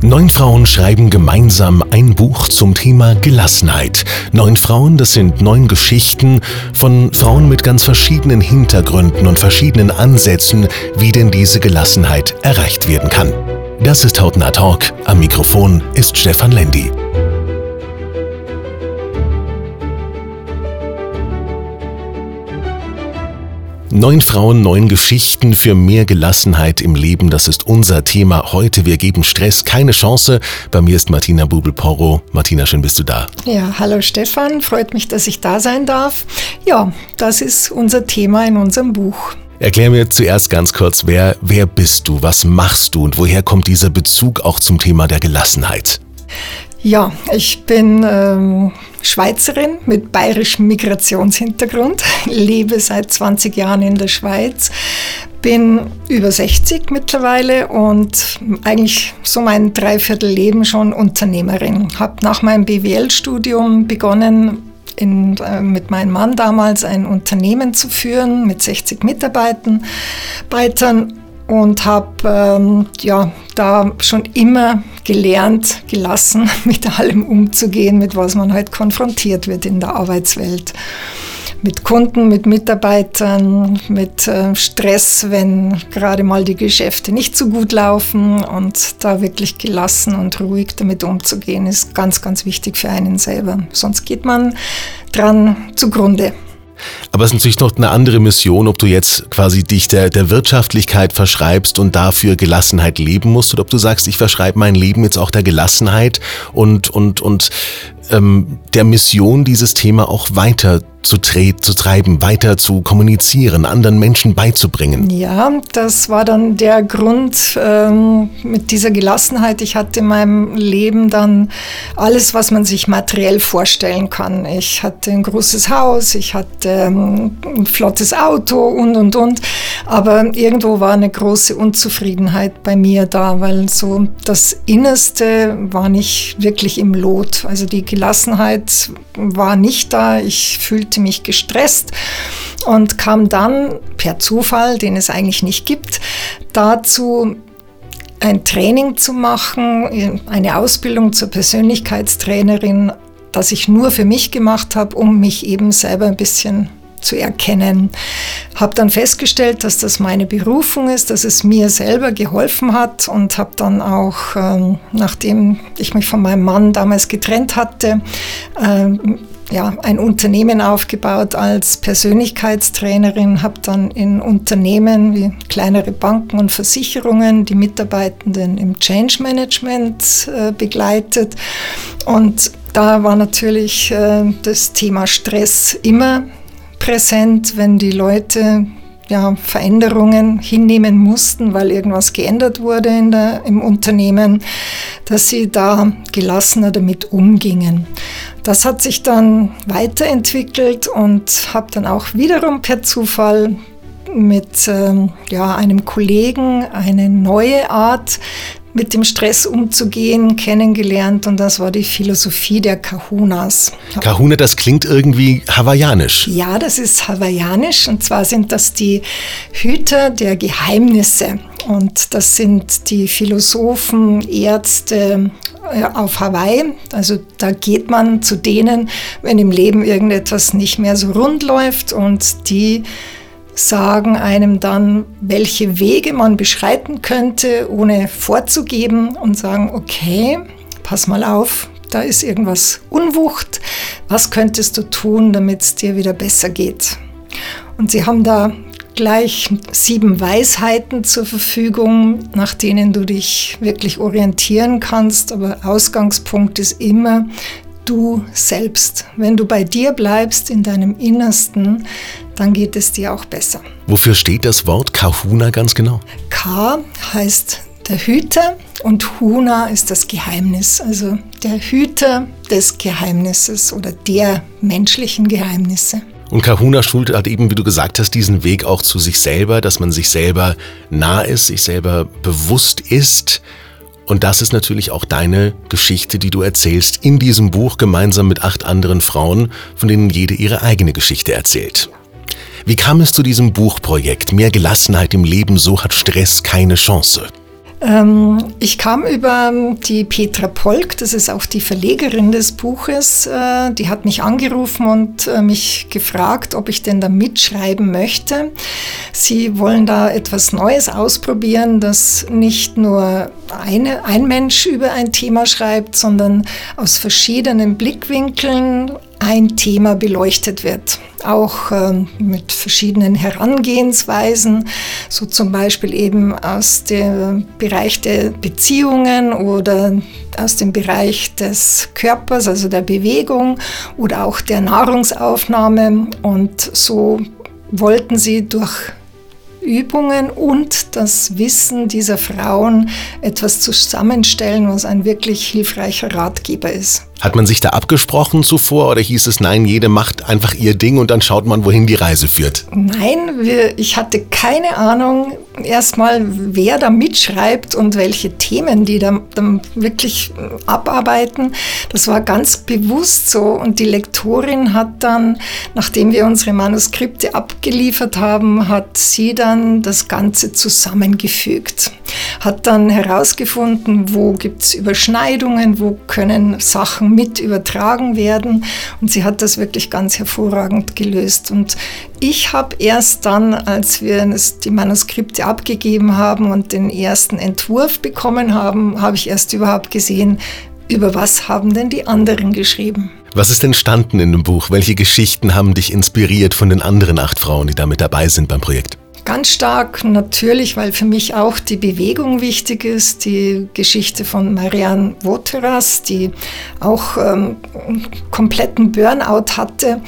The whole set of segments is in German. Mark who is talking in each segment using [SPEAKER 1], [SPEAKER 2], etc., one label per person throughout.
[SPEAKER 1] Neun Frauen schreiben gemeinsam ein Buch zum Thema Gelassenheit. Neun Frauen, das sind neun Geschichten von Frauen mit ganz verschiedenen Hintergründen und verschiedenen Ansätzen, wie denn diese Gelassenheit erreicht werden kann. Das ist Hautnah Talk. Am Mikrofon ist Stefan Lendi. Neun Frauen, neun Geschichten für mehr Gelassenheit im Leben. Das ist unser Thema heute. Wir geben Stress keine Chance. Bei mir ist Martina Bubel-Porro. Martina, schön bist du da.
[SPEAKER 2] Ja, hallo Stefan. Freut mich, dass ich da sein darf. Ja, das ist unser Thema in unserem Buch.
[SPEAKER 1] Erklär mir zuerst ganz kurz, wer, wer bist du? Was machst du? Und woher kommt dieser Bezug auch zum Thema der Gelassenheit?
[SPEAKER 2] Ja, ich bin ähm, Schweizerin mit bayerischem Migrationshintergrund, lebe seit 20 Jahren in der Schweiz, bin über 60 mittlerweile und eigentlich so mein Dreiviertelleben schon Unternehmerin. Habe nach meinem BWL-Studium begonnen, in, äh, mit meinem Mann damals ein Unternehmen zu führen mit 60 Mitarbeitern und habe ähm, ja, da schon immer gelernt, gelassen mit allem umzugehen, mit was man halt konfrontiert wird in der Arbeitswelt. Mit Kunden, mit Mitarbeitern, mit äh, Stress, wenn gerade mal die Geschäfte nicht so gut laufen und da wirklich gelassen und ruhig damit umzugehen, ist ganz, ganz wichtig für einen selber. Sonst geht man dran zugrunde.
[SPEAKER 1] Aber es ist natürlich noch eine andere Mission, ob du jetzt quasi dich der, der Wirtschaftlichkeit verschreibst und dafür Gelassenheit leben musst oder ob du sagst, ich verschreibe mein Leben jetzt auch der Gelassenheit und, und, und ähm, der Mission, dieses Thema auch weiter zu, zu treiben, weiter zu kommunizieren, anderen Menschen beizubringen.
[SPEAKER 2] Ja, das war dann der Grund ähm, mit dieser Gelassenheit. Ich hatte in meinem Leben dann alles, was man sich materiell vorstellen kann. Ich hatte ein großes Haus, ich hatte ähm, ein flottes Auto und, und, und. Aber irgendwo war eine große Unzufriedenheit bei mir da, weil so das Innerste war nicht wirklich im Lot. Also die Gelassenheit war nicht da. Ich fühlte mich gestresst und kam dann per Zufall, den es eigentlich nicht gibt, dazu, ein Training zu machen, eine Ausbildung zur Persönlichkeitstrainerin, das ich nur für mich gemacht habe, um mich eben selber ein bisschen zu erkennen. Habe dann festgestellt, dass das meine Berufung ist, dass es mir selber geholfen hat und habe dann auch, ähm, nachdem ich mich von meinem Mann damals getrennt hatte, ähm, ja, ein Unternehmen aufgebaut als Persönlichkeitstrainerin, habe dann in Unternehmen wie kleinere Banken und Versicherungen die Mitarbeitenden im Change Management äh, begleitet. Und da war natürlich äh, das Thema Stress immer präsent, wenn die Leute ja, Veränderungen hinnehmen mussten, weil irgendwas geändert wurde in der, im Unternehmen, dass sie da gelassener damit umgingen. Das hat sich dann weiterentwickelt und habe dann auch wiederum per Zufall mit ähm, ja, einem Kollegen eine neue Art mit dem Stress umzugehen, kennengelernt und das war die Philosophie der Kahunas.
[SPEAKER 1] Kahuna, das klingt irgendwie hawaiianisch.
[SPEAKER 2] Ja, das ist hawaiianisch und zwar sind das die Hüter der Geheimnisse und das sind die Philosophen, Ärzte äh, auf Hawaii. Also da geht man zu denen, wenn im Leben irgendetwas nicht mehr so rund läuft und die sagen einem dann, welche Wege man beschreiten könnte, ohne vorzugeben und sagen, okay, pass mal auf, da ist irgendwas Unwucht, was könntest du tun, damit es dir wieder besser geht? Und sie haben da gleich sieben Weisheiten zur Verfügung, nach denen du dich wirklich orientieren kannst, aber Ausgangspunkt ist immer, du selbst. Wenn du bei dir bleibst, in deinem Innersten, dann geht es dir auch besser.
[SPEAKER 1] Wofür steht das Wort Kahuna ganz genau?
[SPEAKER 2] Ka heißt der Hüter und Huna ist das Geheimnis, also der Hüter des Geheimnisses oder der menschlichen Geheimnisse.
[SPEAKER 1] Und Kahuna schult hat eben, wie du gesagt hast, diesen Weg auch zu sich selber, dass man sich selber nah ist, sich selber bewusst ist. Und das ist natürlich auch deine Geschichte, die du erzählst in diesem Buch gemeinsam mit acht anderen Frauen, von denen jede ihre eigene Geschichte erzählt. Wie kam es zu diesem Buchprojekt? Mehr Gelassenheit im Leben, so hat Stress keine Chance.
[SPEAKER 2] Ähm, ich kam über die Petra Polk, das ist auch die Verlegerin des Buches, äh, die hat mich angerufen und äh, mich gefragt, ob ich denn da mitschreiben möchte. Sie wollen da etwas Neues ausprobieren, dass nicht nur eine, ein Mensch über ein Thema schreibt, sondern aus verschiedenen Blickwinkeln ein Thema beleuchtet wird. Auch äh, mit verschiedenen Herangehensweisen, so zum Beispiel eben aus dem Bereich der Beziehungen oder aus dem Bereich des Körpers, also der Bewegung oder auch der Nahrungsaufnahme. Und so wollten sie durch Übungen und das Wissen dieser Frauen etwas zusammenstellen, was ein wirklich hilfreicher Ratgeber ist.
[SPEAKER 1] Hat man sich da abgesprochen zuvor oder hieß es, nein, jede macht einfach ihr Ding und dann schaut man, wohin die Reise führt?
[SPEAKER 2] Nein, wir, ich hatte keine Ahnung erstmal, wer da mitschreibt und welche Themen die da, da wirklich abarbeiten. Das war ganz bewusst so und die Lektorin hat dann, nachdem wir unsere Manuskripte abgeliefert haben, hat sie dann das Ganze zusammengefügt. Hat dann herausgefunden, wo gibt es Überschneidungen, wo können Sachen mit übertragen werden. Und sie hat das wirklich ganz hervorragend gelöst. Und ich habe erst dann, als wir die Manuskripte abgegeben haben und den ersten Entwurf bekommen haben, habe ich erst überhaupt gesehen, über was haben denn die anderen geschrieben.
[SPEAKER 1] Was ist entstanden in dem Buch? Welche Geschichten haben dich inspiriert von den anderen acht Frauen, die da mit dabei sind beim Projekt?
[SPEAKER 2] Ganz stark natürlich, weil für mich auch die Bewegung wichtig ist. Die Geschichte von Marianne Woteras, die auch ähm, einen kompletten Burnout hatte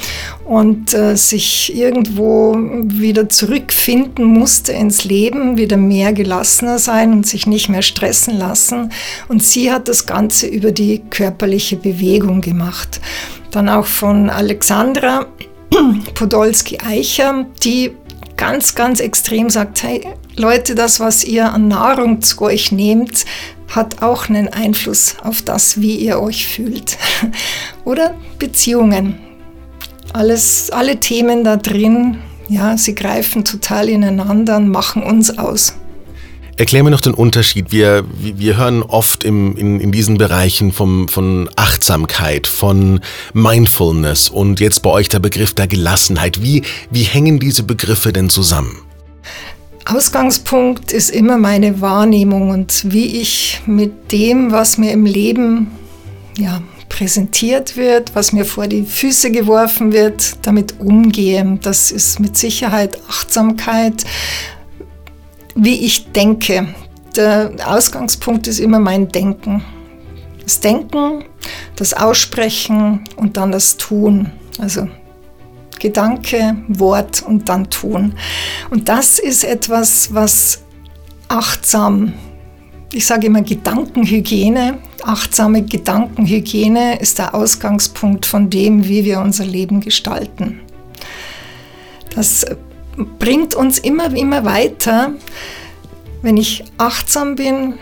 [SPEAKER 2] und äh, sich irgendwo wieder zurückfinden musste ins Leben, wieder mehr gelassener sein und sich nicht mehr stressen lassen. Und sie hat das Ganze über die körperliche Bewegung gemacht. Dann auch von Alexandra Podolski-Eicher, die ganz, ganz extrem sagt, hey Leute, das, was ihr an Nahrung zu euch nehmt, hat auch einen Einfluss auf das, wie ihr euch fühlt. Oder Beziehungen. Alles, alle Themen da drin, ja, sie greifen total ineinander und machen uns aus.
[SPEAKER 1] Erklär mir noch den Unterschied. Wir, wir hören oft im, in, in diesen Bereichen vom, von Achtsamkeit, von Mindfulness und jetzt bei euch der Begriff der Gelassenheit. Wie, wie hängen diese Begriffe denn zusammen?
[SPEAKER 2] Ausgangspunkt ist immer meine Wahrnehmung und wie ich mit dem, was mir im Leben ja, präsentiert wird, was mir vor die Füße geworfen wird, damit umgehe. Das ist mit Sicherheit Achtsamkeit, wie ich denke. Der Ausgangspunkt ist immer mein Denken. Das Denken, das Aussprechen und dann das Tun. Also Gedanke, Wort und dann Tun. Und das ist etwas, was achtsam, ich sage immer Gedankenhygiene, achtsame Gedankenhygiene ist der Ausgangspunkt von dem, wie wir unser Leben gestalten. Das bringt uns immer, immer weiter, wenn ich achtsam bin.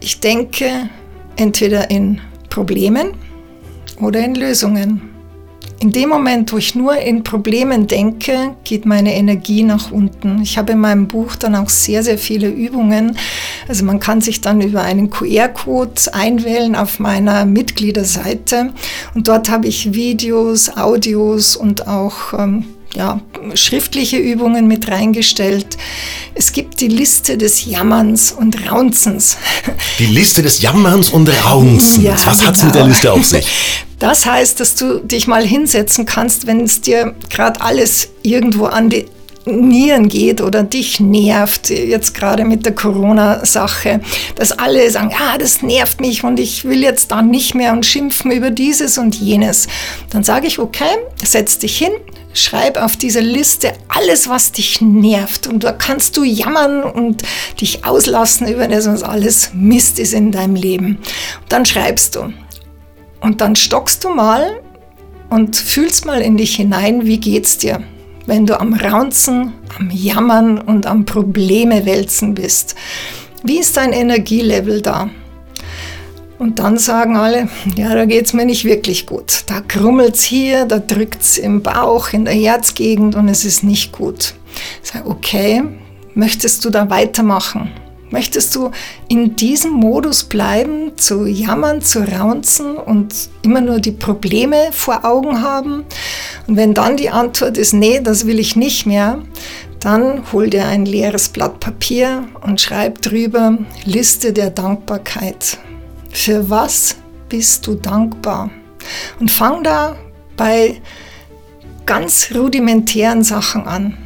[SPEAKER 2] Ich denke entweder in Problemen oder in Lösungen. In dem Moment, wo ich nur in Problemen denke, geht meine Energie nach unten. Ich habe in meinem Buch dann auch sehr, sehr viele Übungen. Also man kann sich dann über einen QR-Code einwählen auf meiner Mitgliederseite und dort habe ich Videos, Audios und auch ähm, ja, schriftliche Übungen mit reingestellt. Es gibt die Liste des Jammerns und Raunzens.
[SPEAKER 1] Die Liste des Jammerns und Raunzens. Ja, Was genau. hat es mit der Liste auf sich?
[SPEAKER 2] Das heißt, dass du dich mal hinsetzen kannst, wenn es dir gerade alles irgendwo an die Nieren geht oder dich nervt, jetzt gerade mit der Corona-Sache, dass alle sagen, ah, das nervt mich und ich will jetzt da nicht mehr und schimpfen über dieses und jenes. Dann sage ich, okay, setz dich hin, Schreib auf dieser Liste alles, was dich nervt. Und da kannst du jammern und dich auslassen über das, was alles Mist ist in deinem Leben. Und dann schreibst du. Und dann stockst du mal und fühlst mal in dich hinein, wie geht's dir, wenn du am Raunzen, am Jammern und am Probleme wälzen bist. Wie ist dein Energielevel da? Und dann sagen alle, ja, da geht es mir nicht wirklich gut. Da krummelt es hier, da drückt es im Bauch, in der Herzgegend und es ist nicht gut. Ich sage, okay, möchtest du da weitermachen? Möchtest du in diesem Modus bleiben, zu jammern, zu raunzen und immer nur die Probleme vor Augen haben? Und wenn dann die Antwort ist, nee, das will ich nicht mehr, dann hol dir ein leeres Blatt Papier und schreib drüber Liste der Dankbarkeit. Für was bist du dankbar? Und fang da bei ganz rudimentären Sachen an.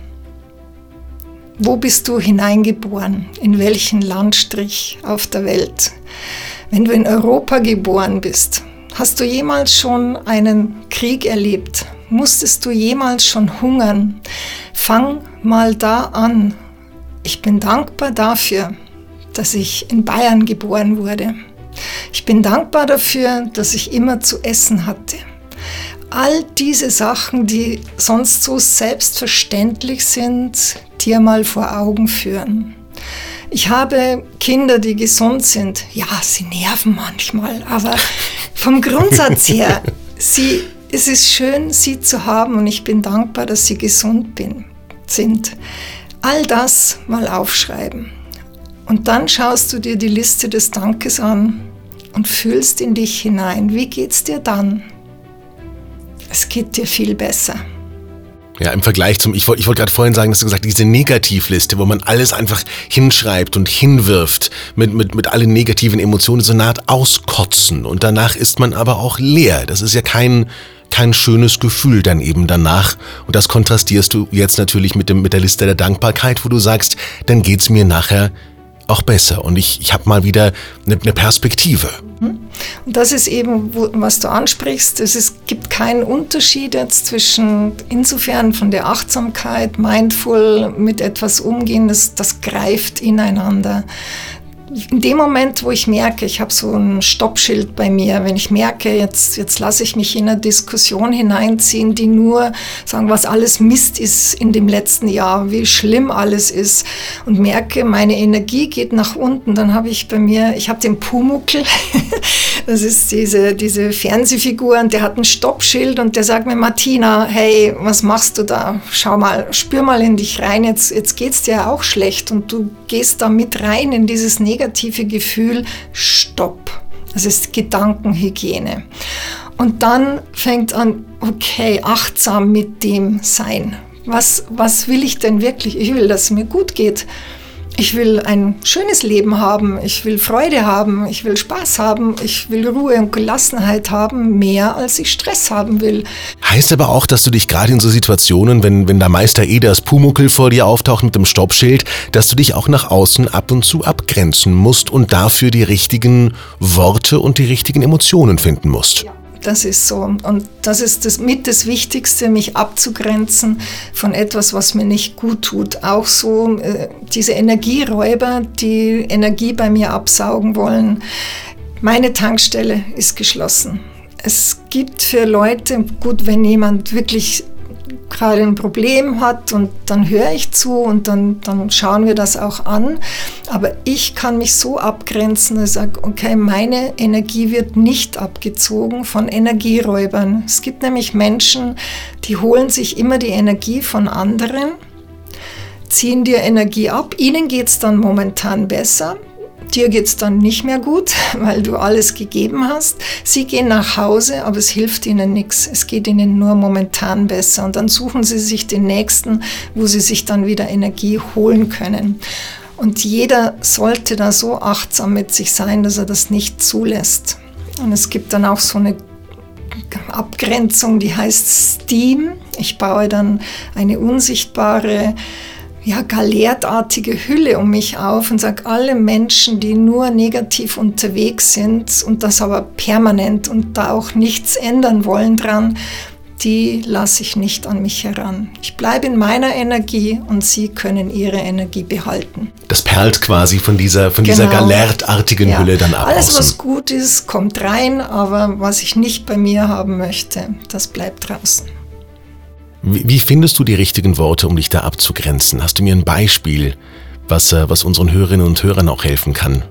[SPEAKER 2] Wo bist du hineingeboren? In welchen Landstrich auf der Welt? Wenn du in Europa geboren bist, hast du jemals schon einen Krieg erlebt? Musstest du jemals schon hungern? Fang mal da an. Ich bin dankbar dafür, dass ich in Bayern geboren wurde. Ich bin dankbar dafür, dass ich immer zu essen hatte. All diese Sachen, die sonst so selbstverständlich sind, dir mal vor Augen führen. Ich habe Kinder, die gesund sind. Ja, sie nerven manchmal, aber vom Grundsatz her, sie, es ist schön, sie zu haben und ich bin dankbar, dass sie gesund bin, sind. All das mal aufschreiben. Und dann schaust du dir die Liste des Dankes an und fühlst in dich hinein. Wie geht's dir dann? Es geht dir viel besser.
[SPEAKER 1] Ja, im Vergleich zum, ich wollte ich wollt gerade vorhin sagen, dass du gesagt diese Negativliste, wo man alles einfach hinschreibt und hinwirft mit, mit, mit allen negativen Emotionen, so eine Art auskotzen und danach ist man aber auch leer. Das ist ja kein, kein schönes Gefühl dann eben danach. Und das kontrastierst du jetzt natürlich mit, dem, mit der Liste der Dankbarkeit, wo du sagst, dann geht's mir nachher auch besser und ich, ich habe mal wieder eine, eine Perspektive.
[SPEAKER 2] Hm? Und das ist eben, was du ansprichst. Es ist, gibt keinen Unterschied jetzt zwischen, insofern von der Achtsamkeit, mindful mit etwas umgehen, das, das greift ineinander in dem Moment, wo ich merke, ich habe so ein Stoppschild bei mir, wenn ich merke, jetzt, jetzt lasse ich mich in eine Diskussion hineinziehen, die nur sagen, was alles Mist ist in dem letzten Jahr, wie schlimm alles ist und merke, meine Energie geht nach unten, dann habe ich bei mir, ich habe den Pumuckel, das ist diese, diese Fernsehfigur und der hat ein Stoppschild und der sagt mir, Martina, hey, was machst du da? Schau mal, spür mal in dich rein, jetzt, jetzt es dir auch schlecht und du gehst da mit rein in dieses Negative negative Gefühl, stopp. Das ist Gedankenhygiene. Und dann fängt an, okay, achtsam mit dem sein. Was, was will ich denn wirklich? Ich will, dass es mir gut geht. Ich will ein schönes Leben haben, ich will Freude haben, ich will Spaß haben, ich will Ruhe und Gelassenheit haben, mehr als ich Stress haben will.
[SPEAKER 1] Heißt aber auch, dass du dich gerade in so Situationen, wenn, wenn der Meister das Pumuckel vor dir auftaucht mit dem Stoppschild, dass du dich auch nach außen ab und zu abgrenzen musst und dafür die richtigen Worte und die richtigen Emotionen finden musst.
[SPEAKER 2] Ja. Das ist so. Und das ist das mit das Wichtigste, mich abzugrenzen von etwas, was mir nicht gut tut. Auch so äh, diese Energieräuber, die Energie bei mir absaugen wollen. Meine Tankstelle ist geschlossen. Es gibt für Leute, gut, wenn jemand wirklich gerade ein Problem hat und dann höre ich zu und dann, dann schauen wir das auch an. Aber ich kann mich so abgrenzen, dass ich sage, okay, meine Energie wird nicht abgezogen von Energieräubern. Es gibt nämlich Menschen, die holen sich immer die Energie von anderen, ziehen dir Energie ab, ihnen geht es dann momentan besser, Dir geht es dann nicht mehr gut, weil du alles gegeben hast. Sie gehen nach Hause, aber es hilft ihnen nichts. Es geht ihnen nur momentan besser. Und dann suchen sie sich den nächsten, wo sie sich dann wieder Energie holen können. Und jeder sollte da so achtsam mit sich sein, dass er das nicht zulässt. Und es gibt dann auch so eine Abgrenzung, die heißt Steam. Ich baue dann eine unsichtbare ja, galertartige Hülle um mich auf und sage, alle Menschen, die nur negativ unterwegs sind und das aber permanent und da auch nichts ändern wollen dran, die lasse ich nicht an mich heran. Ich bleibe in meiner Energie und sie können ihre Energie behalten.
[SPEAKER 1] Das perlt quasi von dieser, von genau. dieser galertartigen ja. Hülle dann ab.
[SPEAKER 2] Alles, außen. was gut ist, kommt rein, aber was ich nicht bei mir haben möchte, das bleibt draußen.
[SPEAKER 1] Wie, findest du die richtigen Worte, um dich da abzugrenzen? Hast du mir ein Beispiel, was, äh, was unseren Hörerinnen und Hörern auch helfen kann?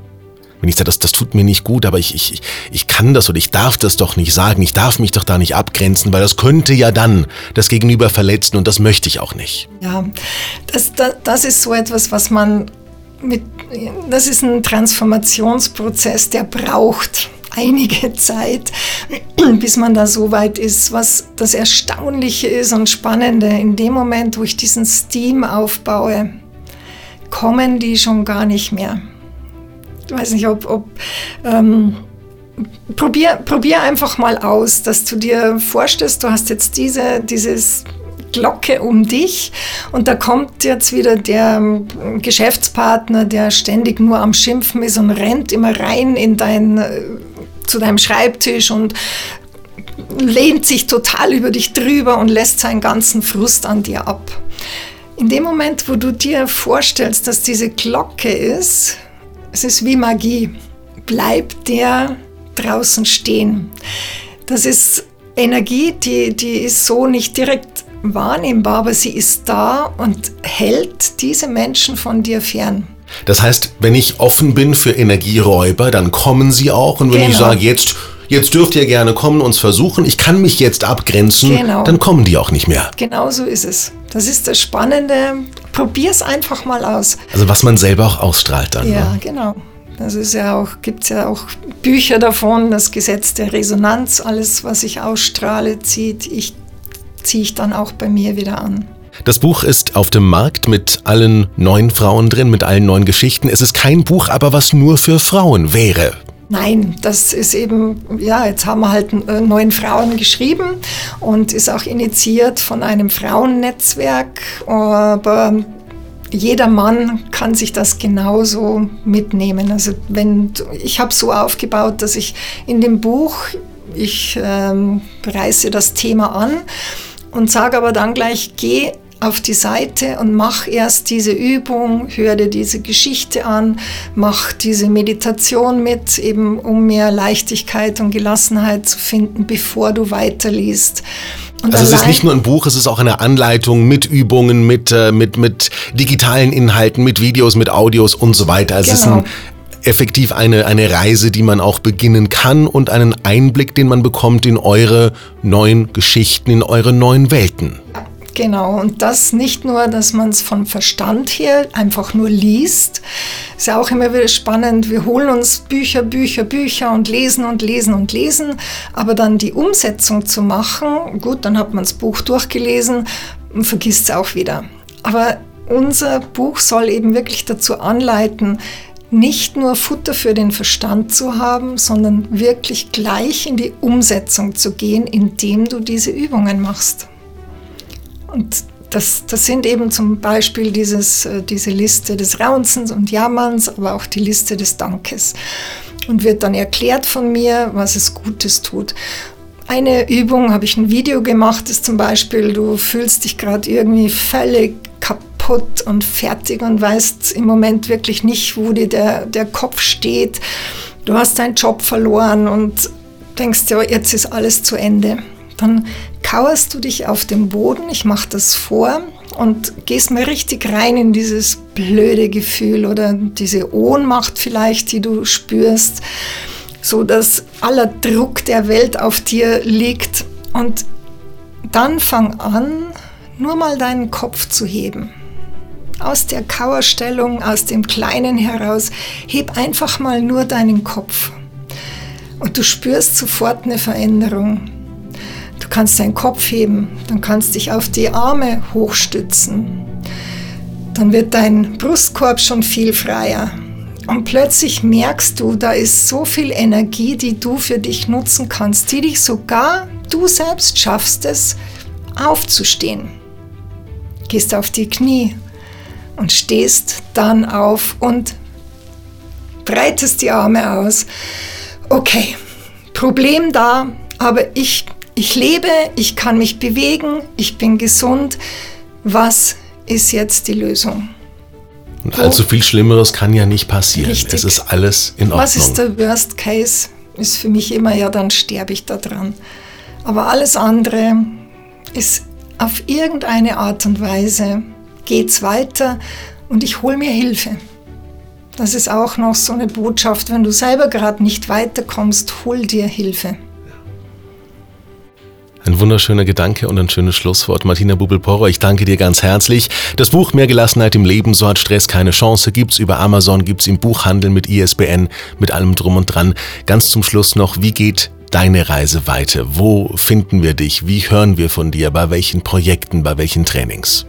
[SPEAKER 1] wenn ich sage, das, das tut mir nicht gut, aber ich, ich, ich kann das oder ich darf das doch nicht sagen, ich darf mich doch da nicht abgrenzen, weil das könnte ja dann das Gegenüber verletzen und das möchte ich auch nicht.
[SPEAKER 2] Ja, das, das, das ist so etwas, was man mit, das ist ein Transformationsprozess, der braucht einige Zeit, bis man da so weit ist. Was das Erstaunliche ist und Spannende, in dem Moment, wo ich diesen Steam aufbaue, kommen die schon gar nicht mehr weiß nicht, ob, ob ähm, probier, probier einfach mal aus, dass du dir vorstellst, du hast jetzt diese, dieses Glocke um dich und da kommt jetzt wieder der Geschäftspartner, der ständig nur am Schimpfen ist und rennt immer rein in dein, äh, zu deinem Schreibtisch und lehnt sich total über dich drüber und lässt seinen ganzen Frust an dir ab. In dem Moment, wo du dir vorstellst, dass diese Glocke ist, es ist wie Magie. Bleibt der draußen stehen. Das ist Energie, die, die ist so nicht direkt wahrnehmbar, aber sie ist da und hält diese Menschen von dir fern.
[SPEAKER 1] Das heißt, wenn ich offen bin für Energieräuber, dann kommen sie auch. Und wenn genau. ich sage, jetzt, jetzt dürft ihr gerne kommen, uns versuchen, ich kann mich jetzt abgrenzen, genau. dann kommen die auch nicht mehr.
[SPEAKER 2] Genau so ist es. Das ist das Spannende. Probier es einfach mal aus.
[SPEAKER 1] Also was man selber auch ausstrahlt dann.
[SPEAKER 2] Ja, ne? genau. Das ist ja auch, gibt ja auch Bücher davon, das Gesetz der Resonanz, alles, was ich ausstrahle, zieht, ich, ziehe ich dann auch bei mir wieder an.
[SPEAKER 1] Das Buch ist auf dem Markt mit allen neun Frauen drin, mit allen neun Geschichten. Es ist kein Buch, aber was nur für Frauen wäre.
[SPEAKER 2] Nein, das ist eben, ja, jetzt haben wir halt äh, neun Frauen geschrieben und ist auch initiiert von einem Frauennetzwerk. Aber jeder Mann kann sich das genauso mitnehmen. Also wenn ich habe so aufgebaut, dass ich in dem Buch ich ähm, reiße das Thema an und sage aber dann gleich, geh auf die Seite und mach erst diese Übung, hör dir diese Geschichte an, mach diese Meditation mit, eben um mehr Leichtigkeit und Gelassenheit zu finden, bevor du weiterliest.
[SPEAKER 1] Und also es ist nicht nur ein Buch, es ist auch eine Anleitung mit Übungen, mit, äh, mit, mit digitalen Inhalten, mit Videos, mit Audios und so weiter. Also genau. Es ist ein, effektiv eine, eine Reise, die man auch beginnen kann und einen Einblick, den man bekommt in eure neuen Geschichten, in eure neuen Welten.
[SPEAKER 2] Genau, und das nicht nur, dass man es von Verstand her einfach nur liest. Ist ja auch immer wieder spannend. Wir holen uns Bücher, Bücher, Bücher und lesen und lesen und lesen. Aber dann die Umsetzung zu machen, gut, dann hat man das Buch durchgelesen und vergisst es auch wieder. Aber unser Buch soll eben wirklich dazu anleiten, nicht nur Futter für den Verstand zu haben, sondern wirklich gleich in die Umsetzung zu gehen, indem du diese Übungen machst. Und das, das sind eben zum Beispiel dieses, äh, diese Liste des Raunzens und Jammerns, aber auch die Liste des Dankes. Und wird dann erklärt von mir, was es Gutes tut. Eine Übung habe ich ein Video gemacht, ist zum Beispiel, du fühlst dich gerade irgendwie völlig kaputt und fertig und weißt im Moment wirklich nicht, wo dir der, der Kopf steht. Du hast deinen Job verloren und denkst, ja, jetzt ist alles zu Ende. Dann kauerst du dich auf den Boden, ich mache das vor und gehst mal richtig rein in dieses blöde Gefühl oder diese Ohnmacht vielleicht, die du spürst, so dass aller Druck der Welt auf dir liegt und dann fang an, nur mal deinen Kopf zu heben. Aus der Kauerstellung, aus dem Kleinen heraus, heb einfach mal nur deinen Kopf. Und du spürst sofort eine Veränderung kannst deinen Kopf heben, dann kannst dich auf die Arme hochstützen. Dann wird dein Brustkorb schon viel freier. Und plötzlich merkst du, da ist so viel Energie, die du für dich nutzen kannst, die dich sogar, du selbst schaffst es, aufzustehen. Gehst auf die Knie und stehst dann auf und breitest die Arme aus. Okay, Problem da, aber ich Ich lebe, ich kann mich bewegen, ich bin gesund. Was ist jetzt die Lösung?
[SPEAKER 1] Und allzu viel Schlimmeres kann ja nicht passieren.
[SPEAKER 2] Richtig.
[SPEAKER 1] Es ist alles in Ordnung.
[SPEAKER 2] Was ist der Worst Case? Ist für mich immer, ja, dann sterbe ich da dran. Aber alles andere ist auf irgendeine Art und Weise geht's weiter und ich hole mir Hilfe. Das ist auch noch so eine Botschaft, wenn du selber gerade nicht weiterkommst, hol dir Hilfe.
[SPEAKER 1] Ein wunderschöner Gedanke und ein schönes Schlusswort. Martina Bubel-Porro, ich danke dir ganz herzlich. Das Buch Mehr Gelassenheit im Leben, so hat Stress keine Chance, gibt's über Amazon, gibt's im Buchhandel mit ISBN, mit allem drum und dran. Ganz zum Schluss noch, wie geht deine Reise weiter? Wo finden wir dich? Wie hören wir von dir? Bei welchen Projekten, bei welchen Trainings?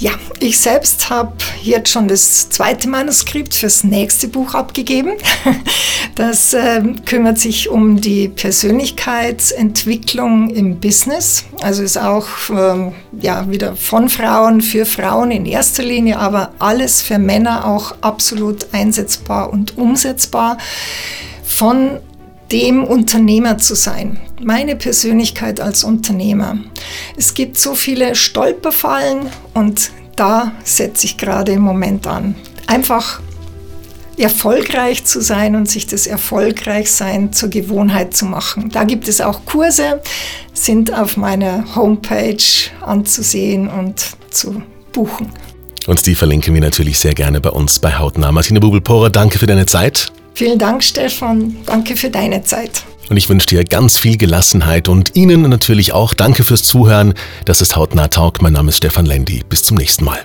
[SPEAKER 2] Ja, ich selbst habe jetzt schon das zweite Manuskript fürs nächste Buch abgegeben. Das äh, kümmert sich um die Persönlichkeitsentwicklung im Business. Also ist auch ähm, ja, wieder von Frauen für Frauen in erster Linie, aber alles für Männer auch absolut einsetzbar und umsetzbar. Von dem Unternehmer zu sein, meine Persönlichkeit als Unternehmer. Es gibt so viele Stolperfallen und da setze ich gerade im Moment an. Einfach erfolgreich zu sein und sich das Erfolgreichsein zur Gewohnheit zu machen. Da gibt es auch Kurse, sind auf meiner Homepage anzusehen und zu buchen.
[SPEAKER 1] Und die verlinken wir natürlich sehr gerne bei uns bei Hautnah. Martina Bubel-Porer, danke für deine Zeit.
[SPEAKER 2] Vielen Dank, Stefan. Danke für deine Zeit.
[SPEAKER 1] Und ich wünsche dir ganz viel Gelassenheit und Ihnen natürlich auch danke fürs Zuhören. Das ist Hautnah Talk. Mein Name ist Stefan Lendi. Bis zum nächsten Mal.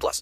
[SPEAKER 3] 18 plus.